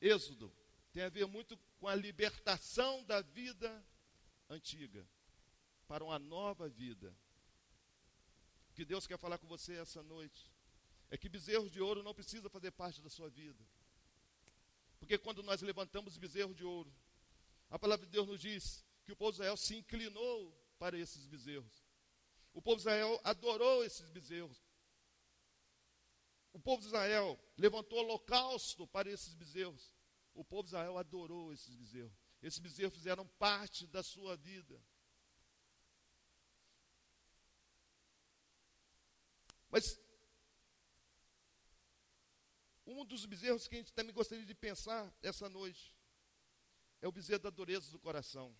Êxodo tem a ver muito com a libertação da vida antiga para uma nova vida. Que Deus quer falar com você essa noite é que bezerros de ouro não precisa fazer parte da sua vida. Porque quando nós levantamos bezerro de ouro, a palavra de Deus nos diz que o povo de Israel se inclinou para esses bezerros. O povo de Israel adorou esses bezerros. O povo de Israel levantou holocausto para esses bezerros. O povo de Israel adorou esses bezerros. Esses bezerros fizeram parte da sua vida. Mas um dos bezerros que a gente também gostaria de pensar essa noite é o bezerro da dureza do coração.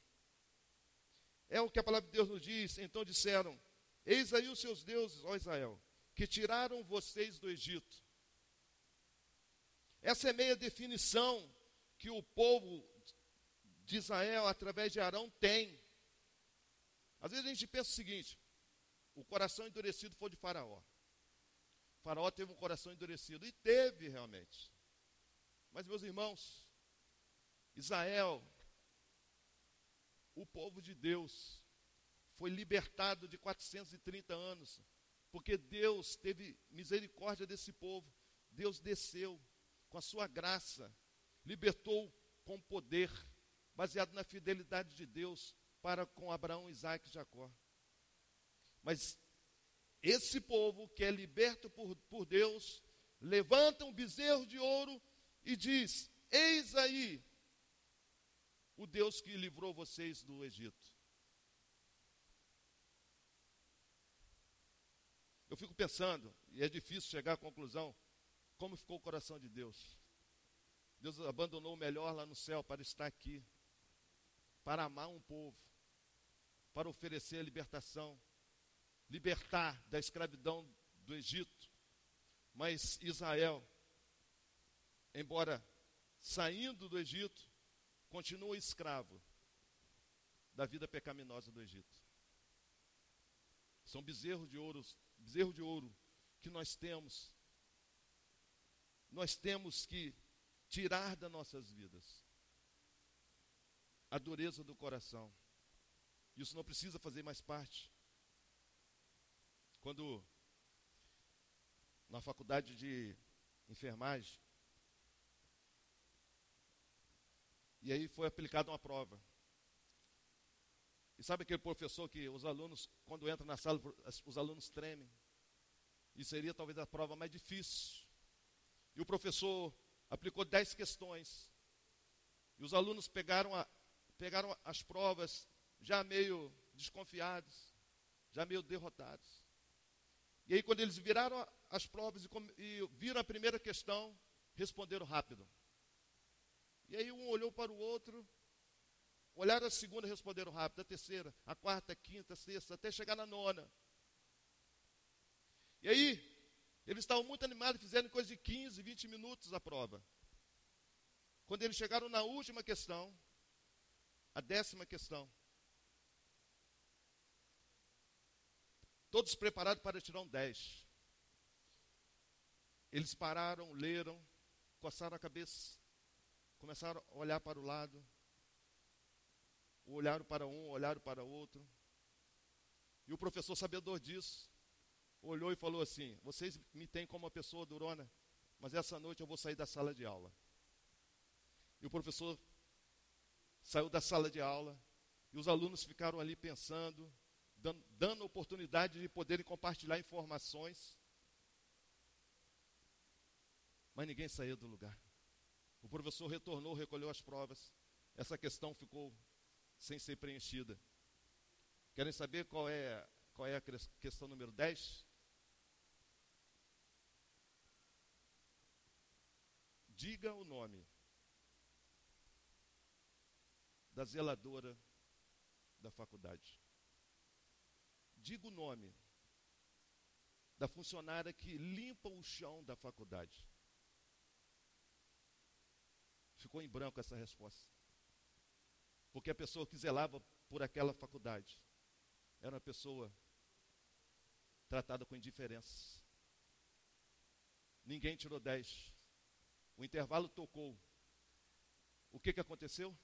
É o que a palavra de Deus nos diz. Então disseram: Eis aí os seus deuses, ó Israel, que tiraram vocês do Egito. Essa é meia definição que o povo de Israel, através de Arão, tem. Às vezes a gente pensa o seguinte: o coração endurecido foi de Faraó. Faraó teve um coração endurecido, e teve realmente. Mas, meus irmãos, Israel, o povo de Deus, foi libertado de 430 anos, porque Deus teve misericórdia desse povo. Deus desceu com a sua graça, libertou com poder, baseado na fidelidade de Deus para com Abraão, Isaac e Jacó. Mas esse povo que é liberto por, por Deus, levanta um bezerro de ouro e diz: Eis aí o Deus que livrou vocês do Egito. Eu fico pensando, e é difícil chegar à conclusão, como ficou o coração de Deus. Deus abandonou o melhor lá no céu para estar aqui, para amar um povo, para oferecer a libertação, libertar da escravidão do Egito. Mas Israel, embora saindo do Egito, continua escravo da vida pecaminosa do Egito. São bezerros de ouro, bezerro de ouro que nós temos. Nós temos que tirar das nossas vidas a dureza do coração. Isso não precisa fazer mais parte quando na faculdade de enfermagem, e aí foi aplicada uma prova. E sabe aquele professor que os alunos, quando entram na sala, os alunos tremem? E seria talvez a prova mais difícil. E o professor aplicou dez questões. E os alunos pegaram, a, pegaram as provas já meio desconfiados, já meio derrotados. E aí, quando eles viraram as provas e, e viram a primeira questão, responderam rápido. E aí, um olhou para o outro, olharam a segunda e responderam rápido, a terceira, a quarta, a quinta, a sexta, até chegar na nona. E aí, eles estavam muito animados, fizeram coisa de 15, 20 minutos a prova. Quando eles chegaram na última questão, a décima questão, todos preparados para tirar um 10. Eles pararam, leram, coçaram a cabeça, começaram a olhar para o lado, olharam para um, olharam para outro. E o professor, sabedor disso, olhou e falou assim: Vocês me têm como uma pessoa durona, mas essa noite eu vou sair da sala de aula. E o professor saiu da sala de aula, e os alunos ficaram ali pensando, dando, oportunidade de poderem compartilhar informações. Mas ninguém saiu do lugar. O professor retornou, recolheu as provas. Essa questão ficou sem ser preenchida. Querem saber qual é, qual é a questão número 10? Diga o nome da zeladora da faculdade diga o nome da funcionária que limpa o chão da faculdade. Ficou em branco essa resposta. Porque a pessoa que zelava por aquela faculdade era uma pessoa tratada com indiferença. Ninguém tirou 10. O intervalo tocou. o que, que aconteceu?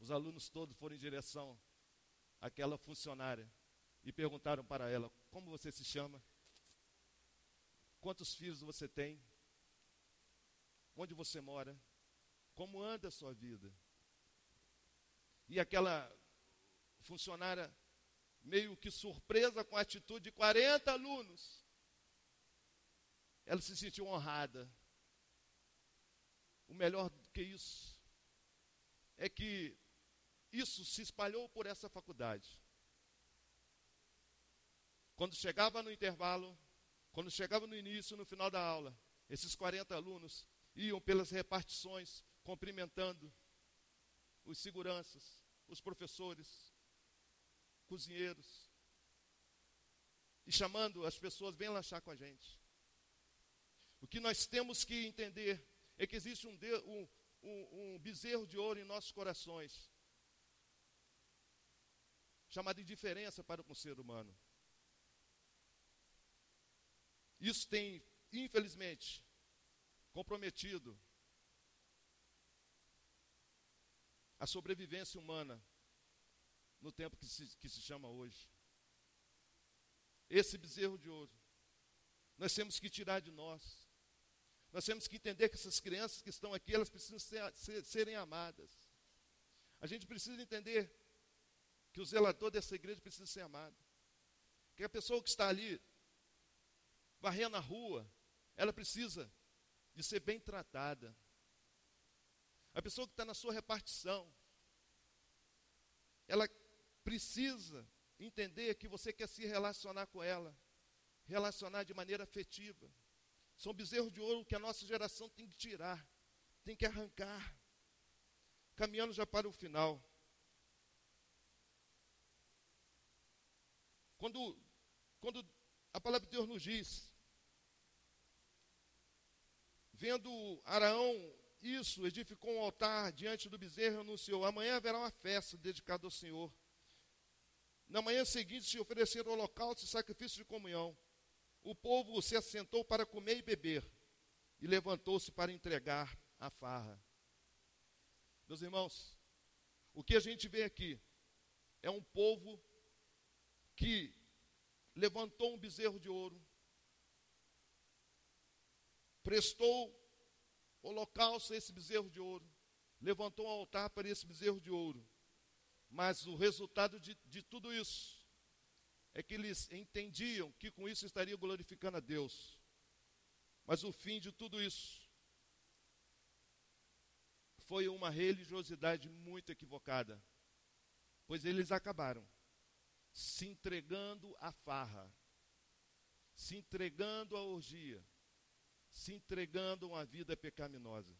Os alunos todos foram em direção àquela funcionária e perguntaram para ela: Como você se chama? Quantos filhos você tem? Onde você mora? Como anda a sua vida? E aquela funcionária, meio que surpresa com a atitude de 40 alunos, ela se sentiu honrada. O melhor do que isso é que isso se espalhou por essa faculdade. Quando chegava no intervalo, quando chegava no início, no final da aula, esses 40 alunos iam pelas repartições cumprimentando os seguranças, os professores, cozinheiros, e chamando as pessoas, vem lanchar com a gente. O que nós temos que entender é que existe um, um, um bezerro de ouro em nossos corações, chamado indiferença para com o ser humano. Isso tem, infelizmente, comprometido a sobrevivência humana no tempo que se, que se chama hoje. Esse bezerro de ouro, nós temos que tirar de nós. Nós temos que entender que essas crianças que estão aqui, elas precisam ser, ser, serem amadas. A gente precisa entender que o zelador dessa igreja precisa ser amado. Que a pessoa que está ali, varrendo a rua, ela precisa de ser bem tratada. A pessoa que está na sua repartição, ela precisa entender que você quer se relacionar com ela, relacionar de maneira afetiva. São bezerros de ouro que a nossa geração tem que tirar, tem que arrancar. Caminhando já para o final. Quando, quando a palavra de Deus nos diz, vendo Araão isso, edificou um altar diante do bezerro e anunciou: amanhã haverá uma festa dedicada ao Senhor. Na manhã seguinte se ofereceram holocausto e sacrifício de comunhão. O povo se assentou para comer e beber, e levantou-se para entregar a farra. Meus irmãos, o que a gente vê aqui é um povo que levantou um bezerro de ouro, prestou holocausto a esse bezerro de ouro, levantou um altar para esse bezerro de ouro. Mas o resultado de, de tudo isso é que eles entendiam que com isso estaria glorificando a Deus. Mas o fim de tudo isso foi uma religiosidade muito equivocada, pois eles acabaram se entregando à farra, se entregando à orgia, se entregando a uma vida pecaminosa.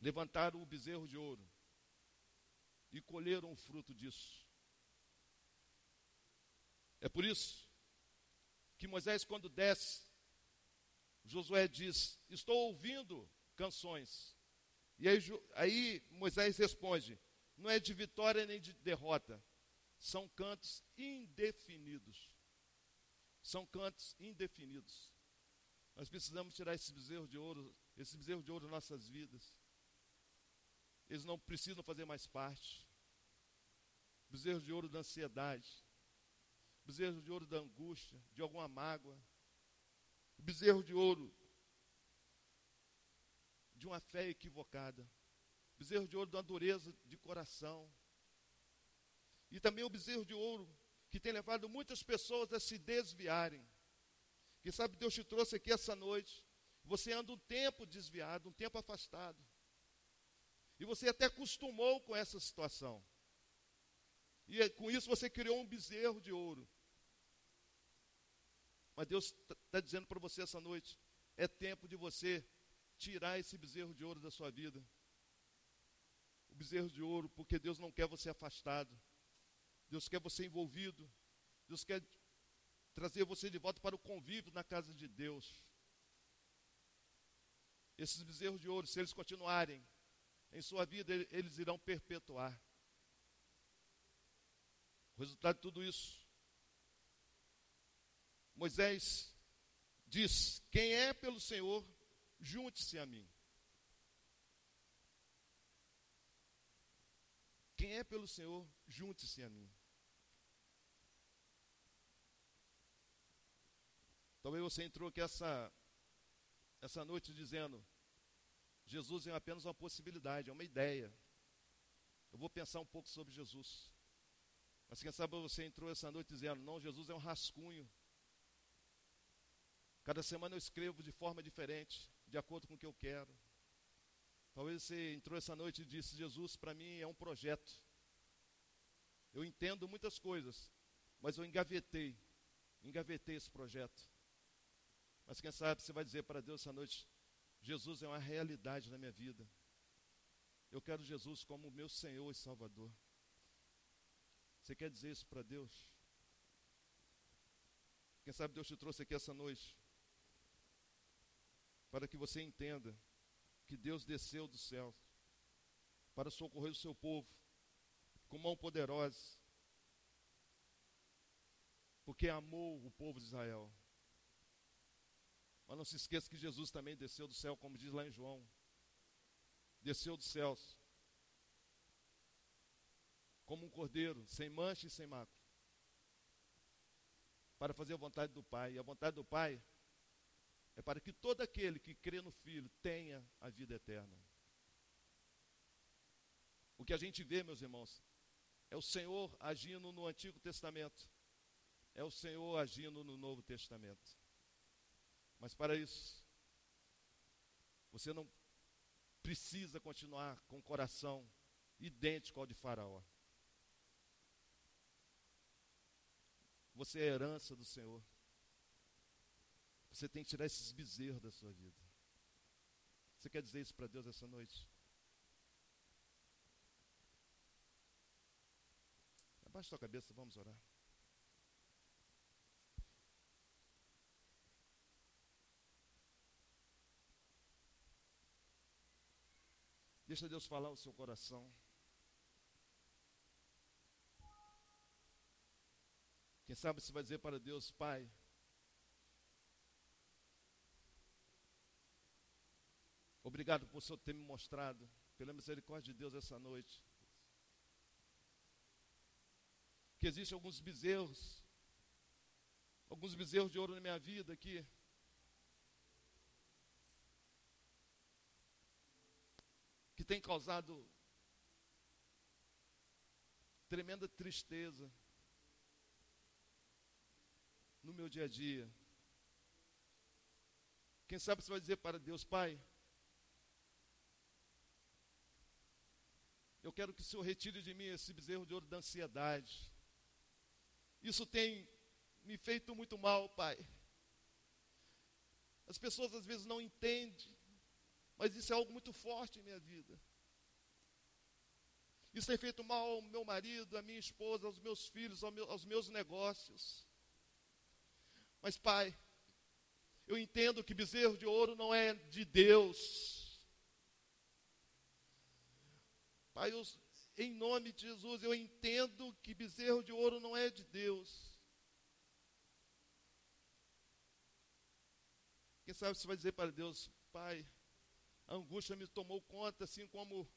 Levantaram o bezerro de ouro e colheram o fruto disso. É por isso que Moisés, quando desce, Josué diz: Estou ouvindo canções. E aí, aí Moisés responde: Não é de vitória nem de derrota, são cantos indefinidos. São cantos indefinidos. Nós precisamos tirar esse bezerro de ouro, esse bezerro de ouro das nossas vidas. Eles não precisam fazer mais parte. Bezerro de ouro da ansiedade. Bezerro de ouro da angústia, de alguma mágoa. Bezerro de ouro de uma fé equivocada. Bezerro de ouro de uma dureza de coração. E também o bezerro de ouro que tem levado muitas pessoas a se desviarem quem sabe Deus te trouxe aqui essa noite. Você anda um tempo desviado, um tempo afastado. E você até acostumou com essa situação. E é, com isso você criou um bezerro de ouro. Mas Deus está tá dizendo para você essa noite: é tempo de você tirar esse bezerro de ouro da sua vida. O bezerro de ouro, porque Deus não quer você afastado. Deus quer você envolvido. Deus quer trazer você de volta para o convívio na casa de Deus. Esses bezerros de ouro, se eles continuarem em sua vida, eles irão perpetuar. O resultado de tudo isso. Moisés diz: Quem é pelo Senhor, junte-se a mim. Quem é pelo Senhor, junte-se a mim. Talvez você entrou aqui essa, essa noite dizendo: Jesus é apenas uma possibilidade, é uma ideia. Eu vou pensar um pouco sobre Jesus. Mas quem sabe você entrou essa noite dizendo: Não, Jesus é um rascunho. Cada semana eu escrevo de forma diferente, de acordo com o que eu quero. Talvez você entrou essa noite e disse: Jesus, para mim é um projeto. Eu entendo muitas coisas, mas eu engavetei, engavetei esse projeto. Mas quem sabe você vai dizer para Deus essa noite: Jesus é uma realidade na minha vida. Eu quero Jesus como meu Senhor e Salvador. Você quer dizer isso para Deus? Quem sabe Deus te trouxe aqui essa noite para que você entenda que Deus desceu do céu para socorrer o seu povo com mão poderosa, porque amou o povo de Israel. Mas não se esqueça que Jesus também desceu do céu, como diz lá em João. Desceu dos céus como um cordeiro, sem mancha e sem mácula, para fazer a vontade do Pai. E a vontade do Pai é para que todo aquele que crê no Filho tenha a vida eterna. O que a gente vê, meus irmãos, é o Senhor agindo no Antigo Testamento, é o Senhor agindo no Novo Testamento. Mas para isso, você não precisa continuar com o coração idêntico ao de Faraó. Você é herança do Senhor. Você tem que tirar esses bezerros da sua vida. Você quer dizer isso para Deus essa noite? Abaixa sua cabeça, vamos orar. Deixa Deus falar o seu coração. Quem sabe você vai dizer para Deus, Pai, Obrigado por o Senhor ter me mostrado, pela misericórdia de Deus, essa noite. Que existem alguns bezerros, alguns bezerros de ouro na minha vida aqui. Que tem causado tremenda tristeza no meu dia a dia. Quem sabe você vai dizer para Deus, Pai, Eu quero que o Senhor retire de mim esse bezerro de ouro da ansiedade. Isso tem me feito muito mal, Pai. As pessoas às vezes não entendem, mas isso é algo muito forte em minha vida. Isso tem feito mal ao meu marido, à minha esposa, aos meus filhos, aos meus negócios. Mas, Pai, eu entendo que bezerro de ouro não é de Deus. Pai, eu, em nome de Jesus, eu entendo que bezerro de ouro não é de Deus. Quem sabe você vai dizer para Deus, Pai, a angústia me tomou conta, assim como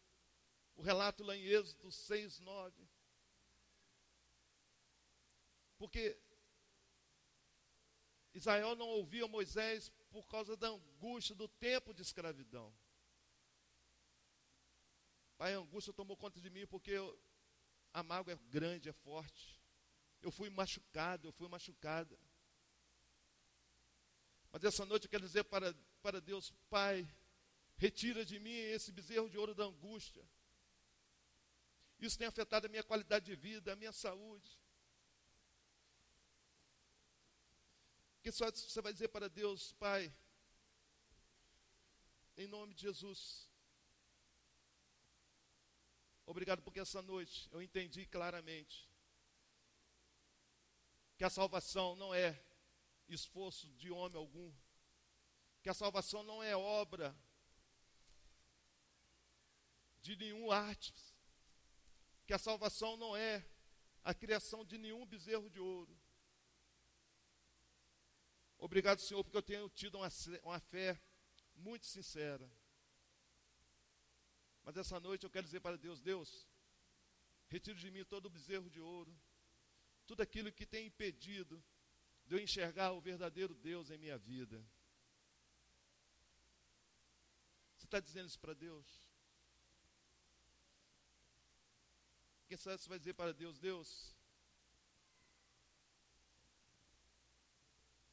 o relato lá em Êxodo 6, 9. Porque Israel não ouvia Moisés por causa da angústia do tempo de escravidão. Pai, a angústia tomou conta de mim porque eu, a mágoa é grande, é forte. Eu fui machucado, eu fui machucada. Mas essa noite eu quero dizer para, para Deus, Pai, retira de mim esse bezerro de ouro da angústia. Isso tem afetado a minha qualidade de vida, a minha saúde. Que só você vai dizer para Deus, Pai, em nome de Jesus, Obrigado porque essa noite eu entendi claramente que a salvação não é esforço de homem algum, que a salvação não é obra de nenhum artífice, que a salvação não é a criação de nenhum bezerro de ouro. Obrigado, Senhor, porque eu tenho tido uma, uma fé muito sincera mas essa noite eu quero dizer para Deus: Deus, Retire de mim todo o bezerro de ouro, tudo aquilo que tem impedido de eu enxergar o verdadeiro Deus em minha vida. Você está dizendo isso para Deus? Quem sabe você vai dizer para Deus: Deus,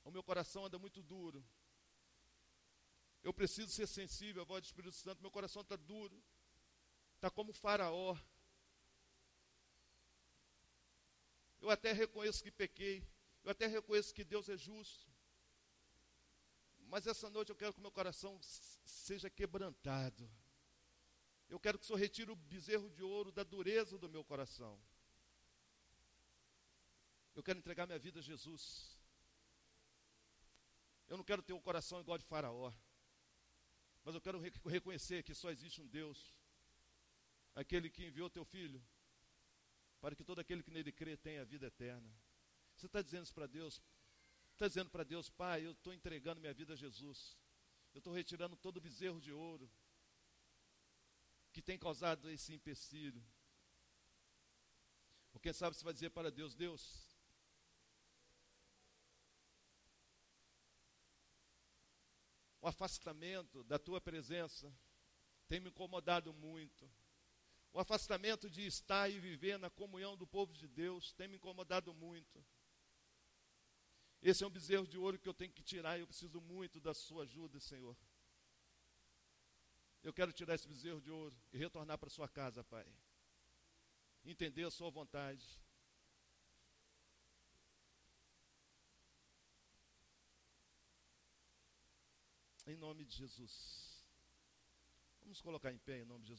o meu coração anda muito duro. Eu preciso ser sensível à voz do Espírito Santo. Meu coração está duro. Está como faraó. Eu até reconheço que pequei. Eu até reconheço que Deus é justo. Mas essa noite eu quero que meu coração seja quebrantado. Eu quero que o Senhor retire o bezerro de ouro da dureza do meu coração. Eu quero entregar minha vida a Jesus. Eu não quero ter um coração igual de Faraó. Mas eu quero reconhecer que só existe um Deus, aquele que enviou teu filho, para que todo aquele que nele crê tenha a vida eterna. Você está dizendo isso para Deus? Está dizendo para Deus, Pai, eu estou entregando minha vida a Jesus. Eu estou retirando todo o bezerro de ouro que tem causado esse empecilho. Ou quem sabe você vai dizer para Deus, Deus, o afastamento da tua presença tem me incomodado muito. O afastamento de estar e viver na comunhão do povo de Deus tem me incomodado muito. Esse é um bezerro de ouro que eu tenho que tirar e eu preciso muito da sua ajuda, Senhor. Eu quero tirar esse bezerro de ouro e retornar para sua casa, Pai. Entender a sua vontade Em nome de Jesus. Vamos colocar em pé em nome de Jesus.